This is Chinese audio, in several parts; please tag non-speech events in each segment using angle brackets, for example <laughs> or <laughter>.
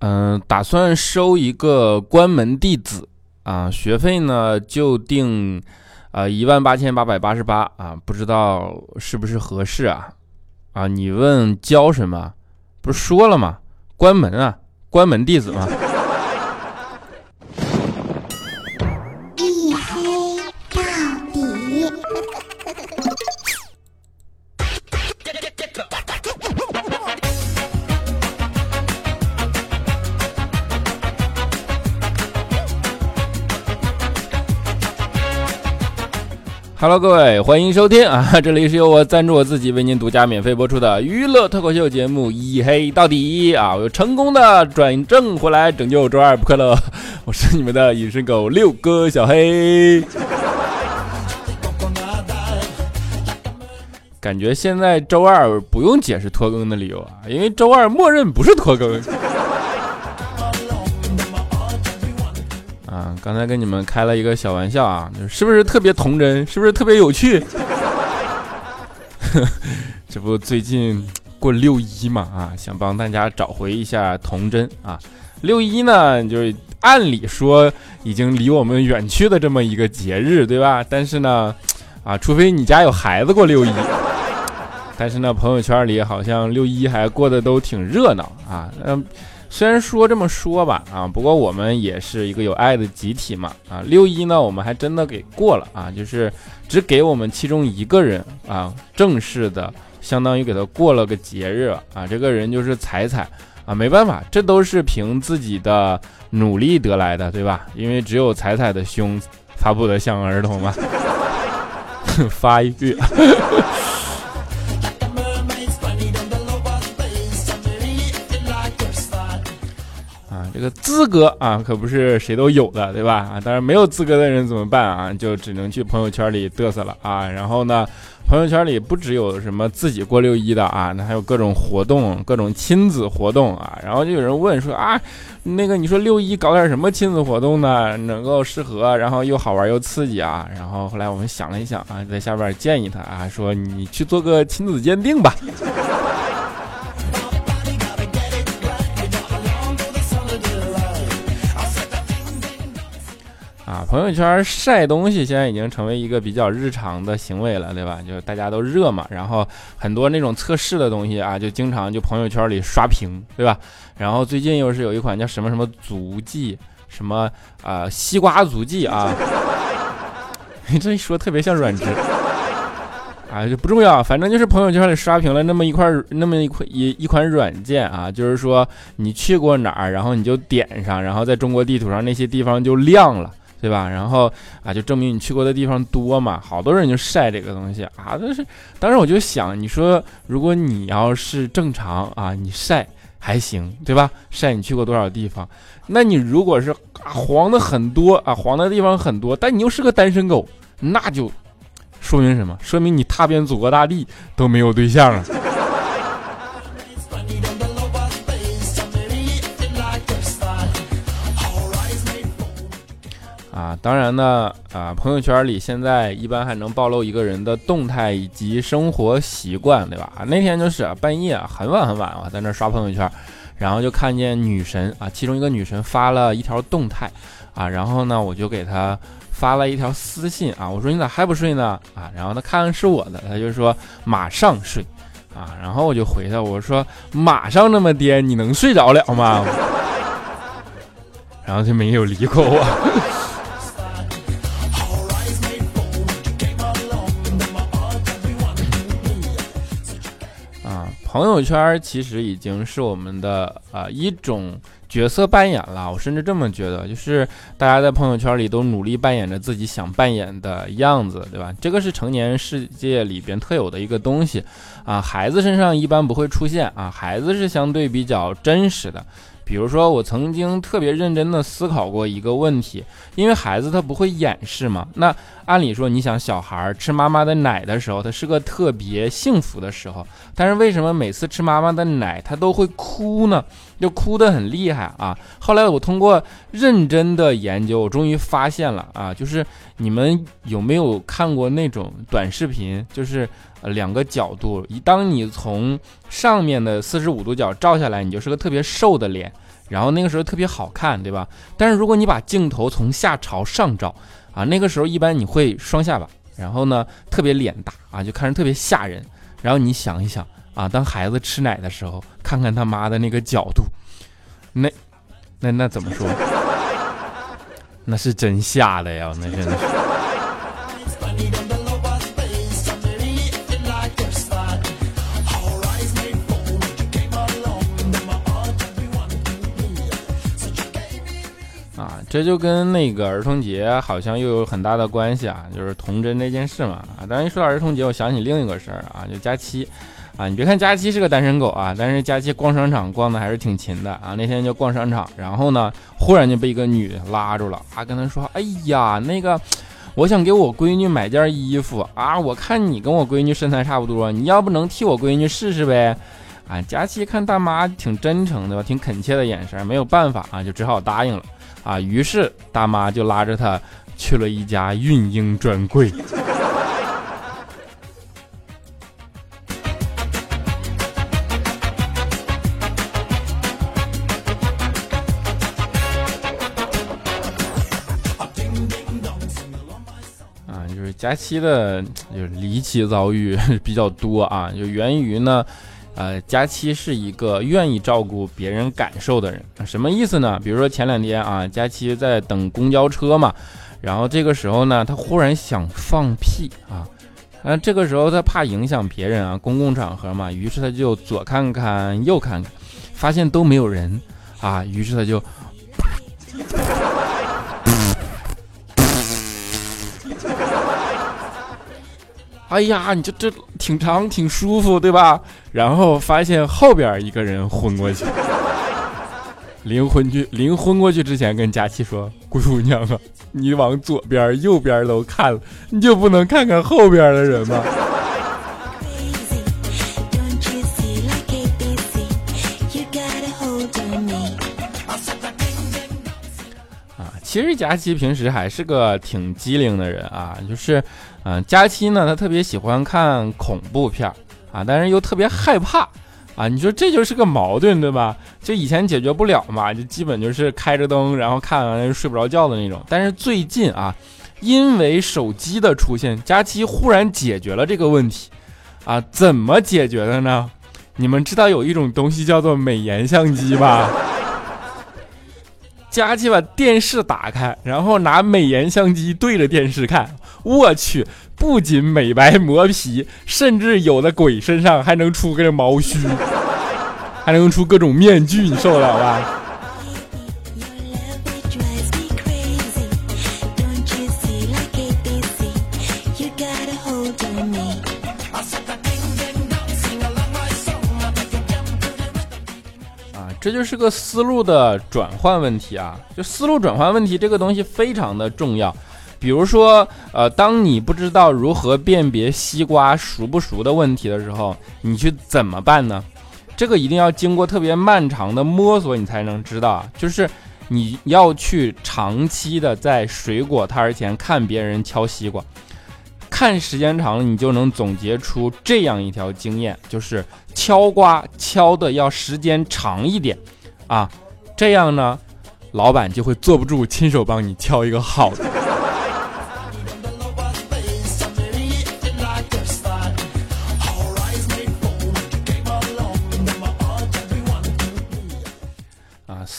嗯，打算收一个关门弟子啊，学费呢就定啊一万八千八百八十八啊，不知道是不是合适啊？啊，你问教什么？不是说了吗？关门啊，关门弟子吗？Hello，各位，欢迎收听啊！这里是由我赞助我自己为您独家免费播出的娱乐脱口秀节目《一黑到底》啊！我又成功的转正回来，拯救周二不快乐。我是你们的隐身狗六哥小黑。感觉现在周二不用解释拖更的理由啊，因为周二默认不是拖更。刚才跟你们开了一个小玩笑啊，是不是特别童真？是不是特别有趣？<laughs> 这不最近过六一嘛啊，想帮大家找回一下童真啊。六一呢，就是按理说已经离我们远去的这么一个节日，对吧？但是呢，啊，除非你家有孩子过六一，但是呢，朋友圈里好像六一还过得都挺热闹啊。嗯。虽然说这么说吧，啊，不过我们也是一个有爱的集体嘛，啊，六一呢，我们还真的给过了啊，就是只给我们其中一个人啊，正式的，相当于给他过了个节日啊，这个人就是彩彩啊，没办法，这都是凭自己的努力得来的，对吧？因为只有彩彩的胸发不得像儿童嘛，<laughs> 发一这个资格啊，可不是谁都有的，对吧？啊，当然没有资格的人怎么办啊？就只能去朋友圈里嘚瑟了啊。然后呢，朋友圈里不只有什么自己过六一的啊，那还有各种活动，各种亲子活动啊。然后就有人问说啊，那个你说六一搞点什么亲子活动呢？能够适合，然后又好玩又刺激啊？然后后来我们想了一想啊，在下边建议他啊，说你去做个亲子鉴定吧。朋友圈晒东西现在已经成为一个比较日常的行为了，对吧？就大家都热嘛，然后很多那种测试的东西啊，就经常就朋友圈里刷屏，对吧？然后最近又是有一款叫什么什么足迹，什么啊西瓜足迹啊，<laughs> 你这一说特别像软质，啊就不重要，反正就是朋友圈里刷屏了那么一块那么一块一一款软件啊，就是说你去过哪儿，然后你就点上，然后在中国地图上那些地方就亮了。对吧？然后啊，就证明你去过的地方多嘛，好多人就晒这个东西啊。但是当时我就想，你说如果你要是正常啊，你晒还行，对吧？晒你去过多少地方？那你如果是黄的很多啊，黄的地方很多，但你又是个单身狗，那就说明什么？说明你踏遍祖国大地都没有对象啊。当然呢，啊，朋友圈里现在一般还能暴露一个人的动态以及生活习惯，对吧？那天就是半夜很晚很晚啊，在那刷朋友圈，然后就看见女神啊，其中一个女神发了一条动态，啊，然后呢，我就给她发了一条私信啊，我说你咋还不睡呢？啊，然后她看是我的，她就说马上睡，啊，然后我就回她，我说马上那么颠，你能睡着了吗？然后就没有理过我。朋友圈其实已经是我们的啊一种角色扮演了，我甚至这么觉得，就是大家在朋友圈里都努力扮演着自己想扮演的样子，对吧？这个是成年世界里边特有的一个东西啊，孩子身上一般不会出现啊，孩子是相对比较真实的。比如说，我曾经特别认真的思考过一个问题，因为孩子他不会掩饰嘛。那按理说，你想小孩吃妈妈的奶的时候，他是个特别幸福的时候，但是为什么每次吃妈妈的奶他都会哭呢？就哭得很厉害啊！后来我通过认真的研究，我终于发现了啊，就是你们有没有看过那种短视频？就是两个角度，一当你从上面的四十五度角照下来，你就是个特别瘦的脸。然后那个时候特别好看，对吧？但是如果你把镜头从下朝上照啊，那个时候一般你会双下巴，然后呢特别脸大啊，就看着特别吓人。然后你想一想啊，当孩子吃奶的时候，看看他妈的那个角度，那那那怎么说？那是真吓的呀，那真的是。这就跟那个儿童节好像又有很大的关系啊，就是童真这件事嘛啊。当然一说到儿童节，我想起另一个事儿啊，就佳期啊。你别看佳期是个单身狗啊，但是佳期逛商场逛的还是挺勤的啊。那天就逛商场，然后呢，忽然就被一个女的拉住了啊，跟他说：“哎呀，那个，我想给我闺女买件衣服啊，我看你跟我闺女身材差不多，你要不能替我闺女试试呗？”啊，佳期看大妈挺真诚的吧，挺恳切的眼神，没有办法啊，就只好答应了。啊，于是大妈就拉着她去了一家孕婴专柜。佳期的，就离奇遭遇比较多啊，就源于呢。呃，佳期是一个愿意照顾别人感受的人，什么意思呢？比如说前两天啊，佳期在等公交车嘛，然后这个时候呢，他忽然想放屁啊，啊，这个时候他怕影响别人啊，公共场合嘛，于是他就左看看右看看，发现都没有人啊，于是他就。哎呀，你这这挺长挺舒服，对吧？然后发现后边一个人昏过去，临昏去临昏过去之前跟佳琪说：“姑娘啊，你往左边、右边都看了，你就不能看看后边的人吗？” <laughs> 啊，其实佳琪平时还是个挺机灵的人啊，就是。嗯，佳期呢，他特别喜欢看恐怖片啊，但是又特别害怕啊。你说这就是个矛盾，对吧？就以前解决不了嘛，就基本就是开着灯，然后看完睡不着觉的那种。但是最近啊，因为手机的出现，佳期忽然解决了这个问题啊。怎么解决的呢？你们知道有一种东西叫做美颜相机吧？佳琪把电视打开，然后拿美颜相机对着电视看。我去，不仅美白磨皮，甚至有的鬼身上还能出个毛须，还能出各种面具，你受得了吧？这就是个思路的转换问题啊！就思路转换问题这个东西非常的重要。比如说，呃，当你不知道如何辨别西瓜熟不熟的问题的时候，你去怎么办呢？这个一定要经过特别漫长的摸索，你才能知道。就是你要去长期的在水果摊儿前看别人敲西瓜，看时间长了，你就能总结出这样一条经验：就是敲瓜敲的要时间长一点啊，这样呢，老板就会坐不住，亲手帮你敲一个好的。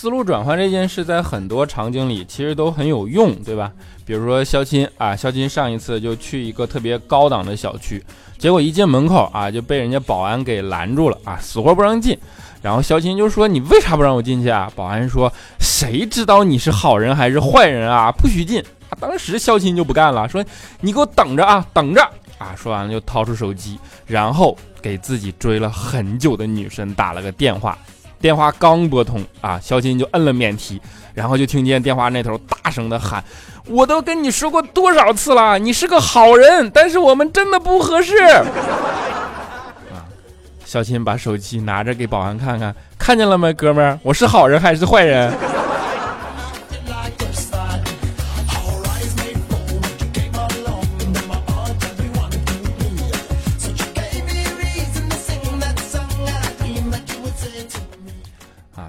思路转换这件事，在很多场景里其实都很有用，对吧？比如说肖钦啊，肖钦上一次就去一个特别高档的小区，结果一进门口啊，就被人家保安给拦住了啊，死活不让进。然后肖钦就说：“你为啥不让我进去啊？”保安说：“谁知道你是好人还是坏人啊？不许进！”，当时肖钦就不干了，说：“你给我等着啊，等着啊！”说完了就掏出手机，然后给自己追了很久的女神打了个电话。电话刚拨通啊，肖金就摁了免提，然后就听见电话那头大声的喊：“我都跟你说过多少次了，你是个好人，但是我们真的不合适。<laughs> ”啊，肖金把手机拿着给保安看看，看见了没，哥们儿，我是好人还是坏人？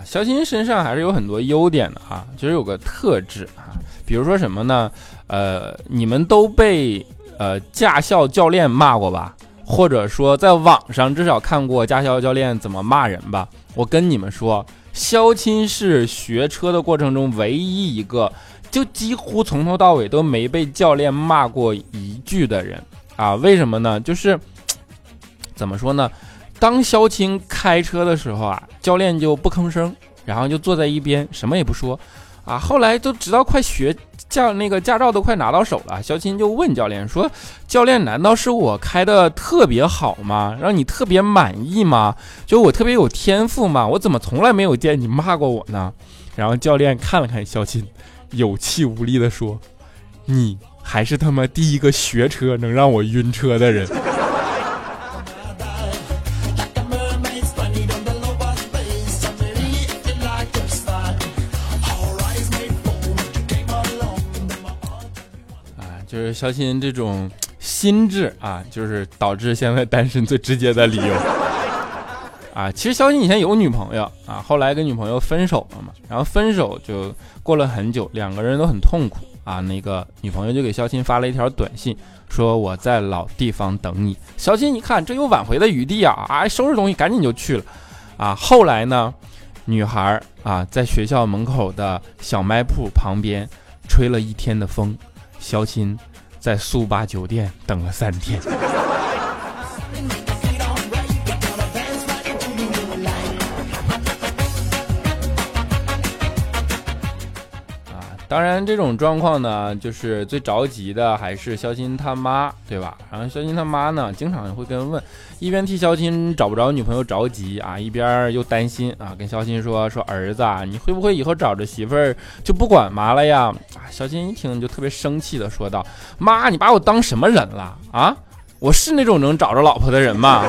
肖钦身上还是有很多优点的啊，其实有个特质啊，比如说什么呢？呃，你们都被呃驾校教练骂过吧？或者说在网上至少看过驾校教练怎么骂人吧？我跟你们说，肖钦是学车的过程中唯一一个就几乎从头到尾都没被教练骂过一句的人啊！为什么呢？就是怎么说呢？当肖钦开车的时候啊，教练就不吭声，然后就坐在一边什么也不说啊。后来都直到快学。驾那个驾照都快拿到手了，肖钦就问教练说：“教练，难道是我开的特别好吗？让你特别满意吗？就我特别有天赋吗？我怎么从来没有见你骂过我呢？”然后教练看了看肖钦，有气无力的说：“你还是他妈第一个学车能让我晕车的人。”就肖钦这种心智啊，就是导致现在单身最直接的理由啊。其实肖钦以前有女朋友啊，后来跟女朋友分手了嘛，然后分手就过了很久，两个人都很痛苦啊。那个女朋友就给肖钦发了一条短信，说我在老地方等你。肖钦一看这有挽回的余地啊，啊，收拾东西赶紧就去了啊。后来呢，女孩啊在学校门口的小卖铺旁边吹了一天的风。肖钦在速八酒店等了三天。当然，这种状况呢，就是最着急的还是肖钦他妈，对吧？然后肖钦他妈呢，经常会跟问，一边替肖钦找不着女朋友着急啊，一边又担心啊，跟肖钦说说儿子，啊，你会不会以后找着媳妇儿就不管妈了呀？啊，肖钦一听就特别生气的说道：“妈，你把我当什么人了啊？我是那种能找着老婆的人吗？”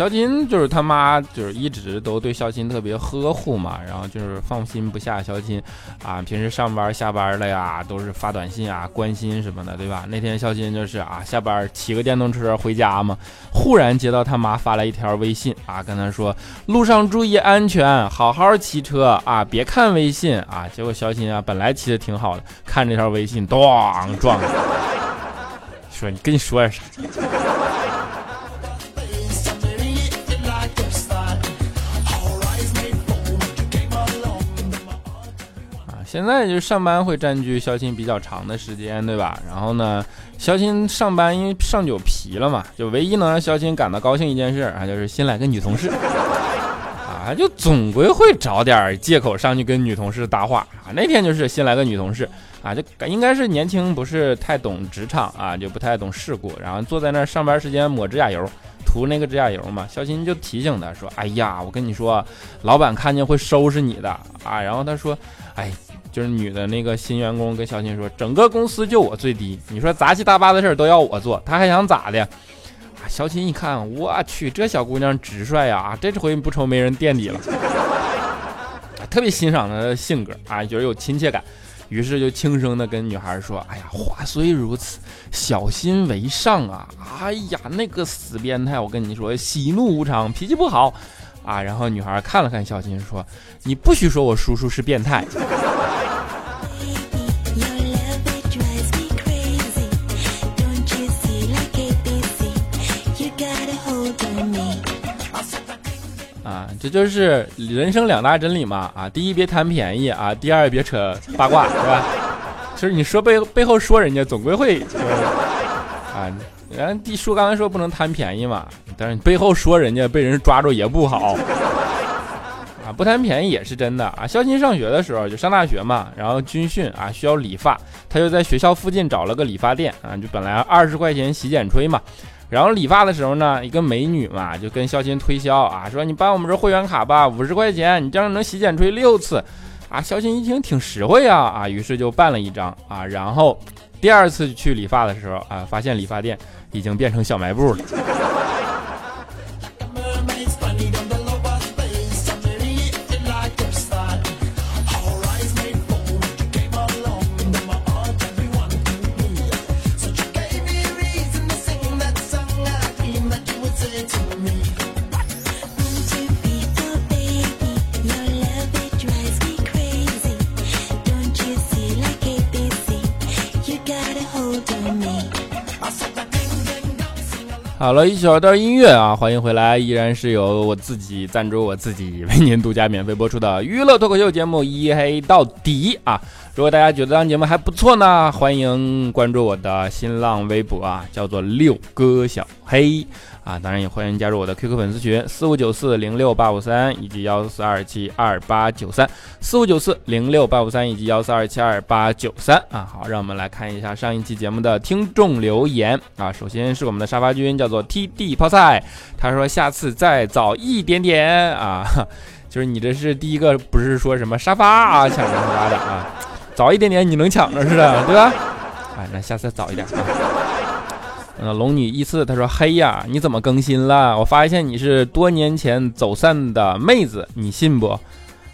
肖金就是他妈，就是一直都对肖金特别呵护嘛，然后就是放心不下肖金啊。平时上班下班了呀，都是发短信啊，关心什么的，对吧？那天肖金就是啊，下班骑个电动车回家嘛，忽然接到他妈发来一条微信啊，跟他说路上注意安全，好好骑车啊，别看微信啊。结果肖金啊，本来骑的挺好的，看这条微信，咣撞，说你跟你说点啥？<laughs> 现在就上班会占据肖钦比较长的时间，对吧？然后呢，肖钦上班因为上酒皮了嘛，就唯一能让肖钦感到高兴一件事啊，<laughs> 就是新来个女同事，啊，就总归会找点借口上去跟女同事搭话啊。那天就是新来个女同事啊，就应该是年轻，不是太懂职场啊，就不太懂世故，然后坐在那上班时间抹指甲油，涂那个指甲油嘛。肖钦就提醒他说：“哎呀，我跟你说，老板看见会收拾你的啊。”然后他说：“哎。”就是女的那个新员工跟小新说：“整个公司就我最低，你说杂七杂八的事儿都要我做，他还想咋的？”啊，小琴一看，我去，这小姑娘直率呀！啊，这回不愁没人垫底了，<laughs> 特别欣赏她的性格啊，觉得有亲切感，于是就轻声的跟女孩说：“哎呀，话虽如此，小心为上啊！哎呀，那个死变态，我跟你说，喜怒无常，脾气不好啊。”然后女孩看了看小金，说：“你不许说我叔叔是变态。<laughs> ”啊这就是人生两大真理嘛啊！第一别贪便宜啊，第二别扯八卦，是吧？其实你说背背后说人家，总归会啊。然后第说刚才说不能贪便宜嘛，但是你背后说人家被人抓住也不好啊。不贪便宜也是真的啊。肖钦上学的时候就上大学嘛，然后军训啊需要理发，他就在学校附近找了个理发店啊，就本来二十块钱洗剪吹嘛。然后理发的时候呢，一个美女嘛就跟肖钦推销啊，说你办我们这会员卡吧，五十块钱，你这样能洗剪吹六次，啊，肖钦一听挺实惠啊，啊，于是就办了一张啊，然后第二次去理发的时候啊，发现理发店已经变成小卖部了。好了，一小段音乐啊，欢迎回来，依然是由我自己赞助我自己为您独家免费播出的娱乐脱口秀节目《一黑到底》啊。如果大家觉得这档节目还不错呢，欢迎关注我的新浪微博啊，叫做六哥小黑。啊，当然也欢迎加入我的 QQ 粉丝群四五九四零六八五三以及幺四二七二八九三四五九四零六八五三以及幺四二七二八九三啊，好，让我们来看一下上一期节目的听众留言啊。首先是我们的沙发君，叫做 TD 泡菜，他说下次再早一点点啊，<laughs> 就是你这是第一个，不是说什么沙发啊抢沙发的啊，早一点点你能抢着似的，<laughs> 对吧？哎，那下次早一点啊。呃，龙女一次，他说：“嘿呀，你怎么更新了？我发现你是多年前走散的妹子，你信不？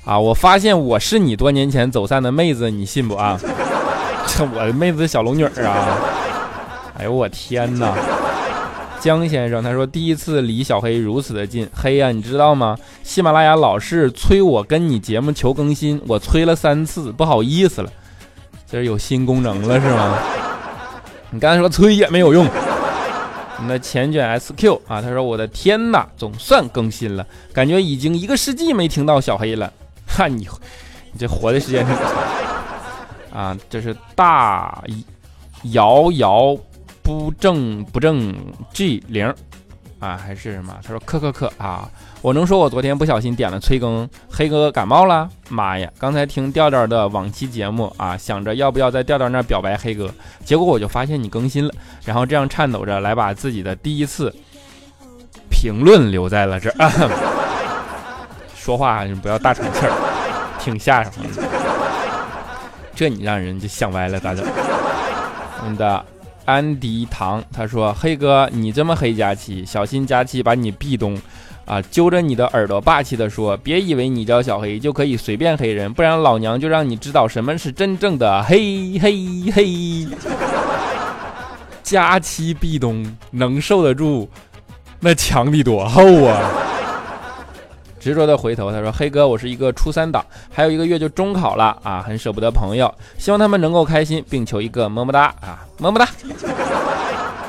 啊，我发现我是你多年前走散的妹子，你信不啊？这 <laughs> 我的妹子小龙女啊！哎呦我天哪！江先生他说第一次离小黑如此的近，黑呀，你知道吗？喜马拉雅老是催我跟你节目求更新，我催了三次，不好意思了。这是有新功能了是吗？你刚才说催也没有用。”我们的前卷 SQ 啊，他说：“我的天哪，总算更新了，感觉已经一个世纪没听到小黑了。哈，你你这活的时间挺长啊。”这是大摇摇不正不正 G 零啊，还是什么？他说：“克克克啊。”我能说我昨天不小心点了催更，黑哥感冒了？妈呀！刚才听调调的往期节目啊，想着要不要在调调那表白黑哥，结果我就发现你更新了，然后这样颤抖着来把自己的第一次评论留在了这儿。<laughs> 说话你不要大喘气儿，挺吓人的。这你让人就想歪了咋整？我们的安迪唐他说：“黑哥，你这么黑佳期，小心佳期把你壁咚。”啊！揪着你的耳朵，霸气地说：“别以为你叫小黑就可以随便黑人，不然老娘就让你知道什么是真正的黑黑黑。”佳期壁咚，能受得住？那墙得多厚啊！执着的回头，他说：“黑哥，我是一个初三党，还有一个月就中考了啊，很舍不得朋友，希望他们能够开心，并求一个么么哒啊，<laughs> 么么哒。”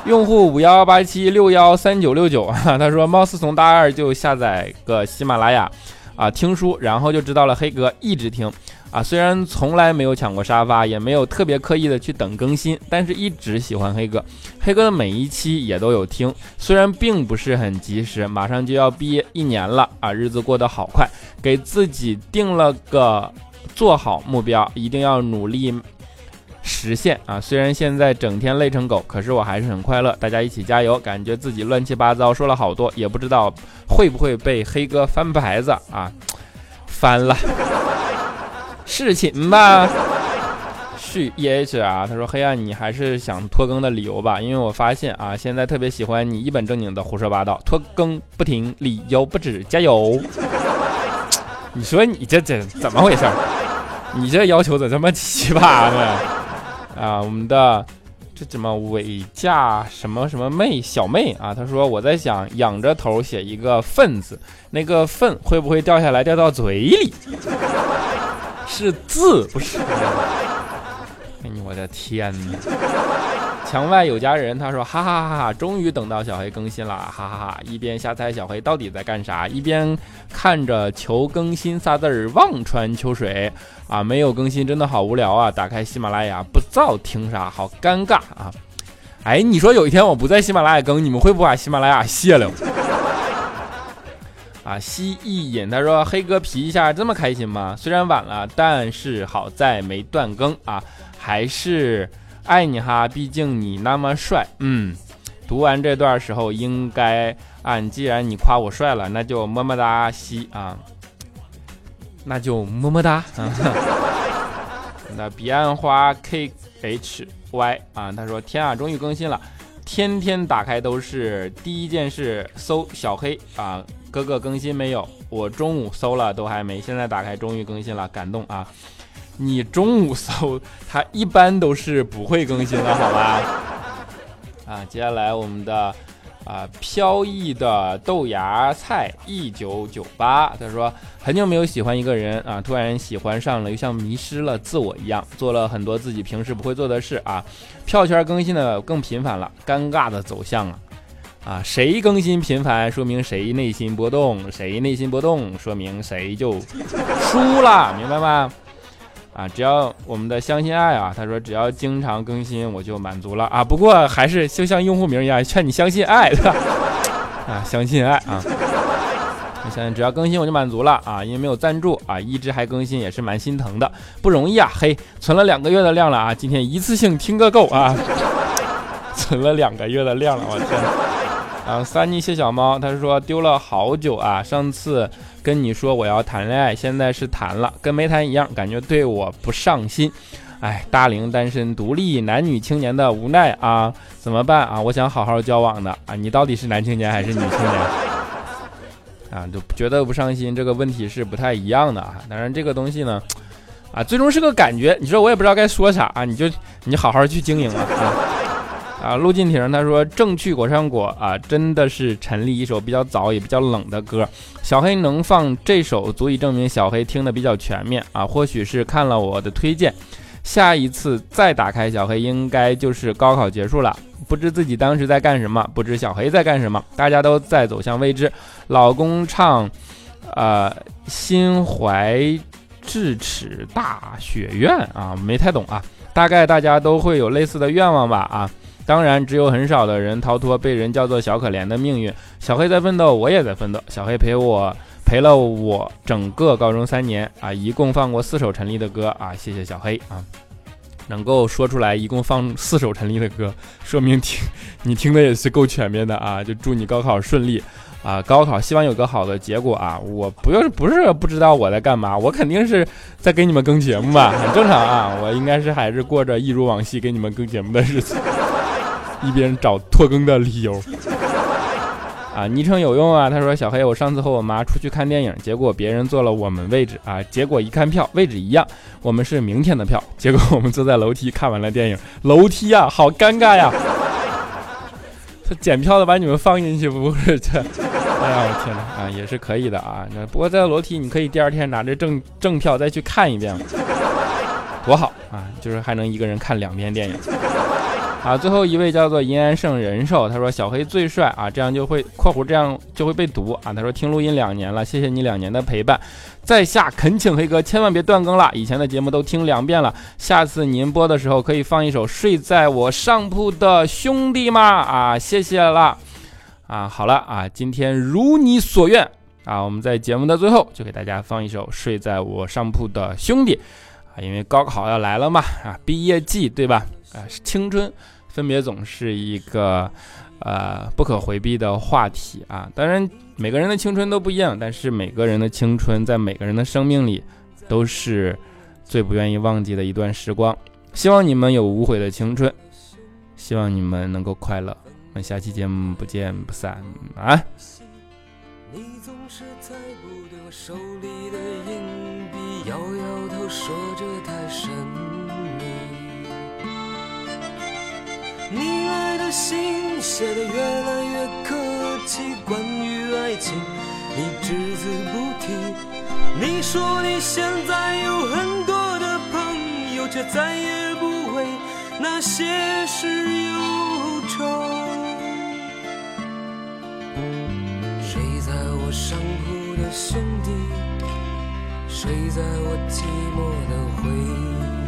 用户五幺八七六幺三九六九啊，他说貌似从大二就下载个喜马拉雅啊听书，然后就知道了黑哥一直听啊，虽然从来没有抢过沙发，也没有特别刻意的去等更新，但是一直喜欢黑哥，黑哥的每一期也都有听，虽然并不是很及时，马上就要毕业一年了啊，日子过得好快，给自己定了个做好目标，一定要努力。实现啊！虽然现在整天累成狗，可是我还是很快乐。大家一起加油！感觉自己乱七八糟说了好多，也不知道会不会被黑哥翻牌子啊？翻了，事情吧？是 E H 啊？他说黑暗，你还是想拖更的理由吧？因为我发现啊，现在特别喜欢你一本正经的胡说八道，拖更不停，理由不止，加油！你说你这这怎么回事？你这要求咋这么奇葩呢？啊，我们的这怎么伟嫁什么什么妹小妹啊？他说我在想仰着头写一个粪字，那个粪会不会掉下来掉到嘴里？<laughs> 是字不是？哎呦我的天哪！墙外有家人，他说哈哈哈哈，终于等到小黑更新了，哈哈哈！一边瞎猜小黑到底在干啥，一边看着求更新仨字儿望穿秋水啊，没有更新真的好无聊啊！打开喜马拉雅不知道听啥，好尴尬啊！哎，你说有一天我不在喜马拉雅更，你们会不把喜马拉雅卸了？啊，蜥蜴隐他说黑哥皮一下这么开心吗？虽然晚了，但是好在没断更啊，还是。爱你哈，毕竟你那么帅。嗯，读完这段时候应该按，既然你夸我帅了，那就么么哒西啊，那就么么哒。<laughs> 那彼岸花 K H Y 啊，他说天啊，终于更新了，天天打开都是第一件事搜小黑啊，哥哥更新没有？我中午搜了都还没，现在打开终于更新了，感动啊。你中午搜，它一般都是不会更新的，好吧？啊，接下来我们的啊飘逸的豆芽菜一九九八，他说很久没有喜欢一个人啊，突然喜欢上了，又像迷失了自我一样，做了很多自己平时不会做的事啊，票圈更新的更频繁了，尴尬的走向啊啊，谁更新频繁，说明谁内心波动；谁内心波动，说明谁就输了，明白吗？啊，只要我们的相信爱啊，他说只要经常更新，我就满足了啊。不过还是就像用户名一样，劝你相信爱，对？<laughs> 啊，相信爱啊。现在只要更新我就满足了啊，因为没有赞助啊，一直还更新也是蛮心疼的，不容易啊。嘿，存了两个月的量了啊，今天一次性听个够啊。<laughs> 存了两个月的量了，我天！啊，三妮谢小猫，他说丢了好久啊，上次。跟你说我要谈恋爱，现在是谈了，跟没谈一样，感觉对我不上心。哎，大龄单身独立男女青年的无奈啊，怎么办啊？我想好好交往的啊，你到底是男青年还是女青年？<laughs> 啊，就觉得不上心，这个问题是不太一样的啊。当然这个东西呢，啊，最终是个感觉。你说我也不知道该说啥啊，你就你好好去经营了啊。啊，陆进庭他说正去果山果啊，真的是陈粒一首比较早也比较冷的歌。小黑能放这首，足以证明小黑听的比较全面啊。或许是看了我的推荐，下一次再打开小黑，应该就是高考结束了，不知自己当时在干什么，不知小黑在干什么，大家都在走向未知。老公唱，呃，心怀智齿大学院啊，没太懂啊，大概大家都会有类似的愿望吧啊。当然，只有很少的人逃脱被人叫做小可怜的命运。小黑在奋斗，我也在奋斗。小黑陪我陪了我整个高中三年啊，一共放过四首陈粒的歌啊，谢谢小黑啊，能够说出来一共放四首陈粒的歌，说明听你听的也是够全面的啊。就祝你高考顺利啊，高考希望有个好的结果啊。我不用不是不知道我在干嘛，我肯定是在给你们更节目吧，很正常啊。我应该是还是过着一如往昔给你们更节目的日子。一边找拖更的理由 <laughs> 啊，昵称有用啊。他说：“小黑，我上次和我妈出去看电影，结果别人坐了我们位置啊。结果一看票，位置一样，我们是明天的票。结果我们坐在楼梯看完了电影，楼梯呀，好尴尬呀。他检票的把你们放进去，不是这？哎呀，我天哪啊，也是可以的啊。那不过在楼梯，你可以第二天拿着正正票再去看一遍，多好啊！就是还能一个人看两遍电影。”啊，最后一位叫做银安圣人寿，他说小黑最帅啊，这样就会（括弧这样就会被读啊）。他说听录音两年了，谢谢你两年的陪伴，在下恳请黑哥千万别断更了，以前的节目都听两遍了，下次您播的时候可以放一首《睡在我上铺的兄弟》吗？啊，谢谢了。啊，好了啊，今天如你所愿啊，我们在节目的最后就给大家放一首《睡在我上铺的兄弟》啊，因为高考要来了嘛啊，毕业季对吧？啊，青春分别总是一个呃不可回避的话题啊。当然，每个人的青春都不一样，但是每个人的青春在每个人的生命里都是最不愿意忘记的一段时光。希望你们有无悔的青春，希望你们能够快乐。我们下期节目不见不散啊！你总是猜不对我手里的硬币，摇摇头说着太深。你来的信写的越来越客气，关于爱情你只字不提。你说你现在有很多的朋友，却再也不为那些事忧愁。睡在我上铺的兄弟，睡在我寂寞的回忆，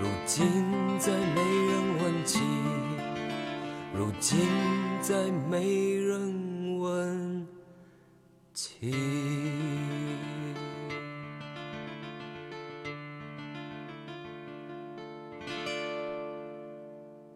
如今再没人问起。如今再没人。问起。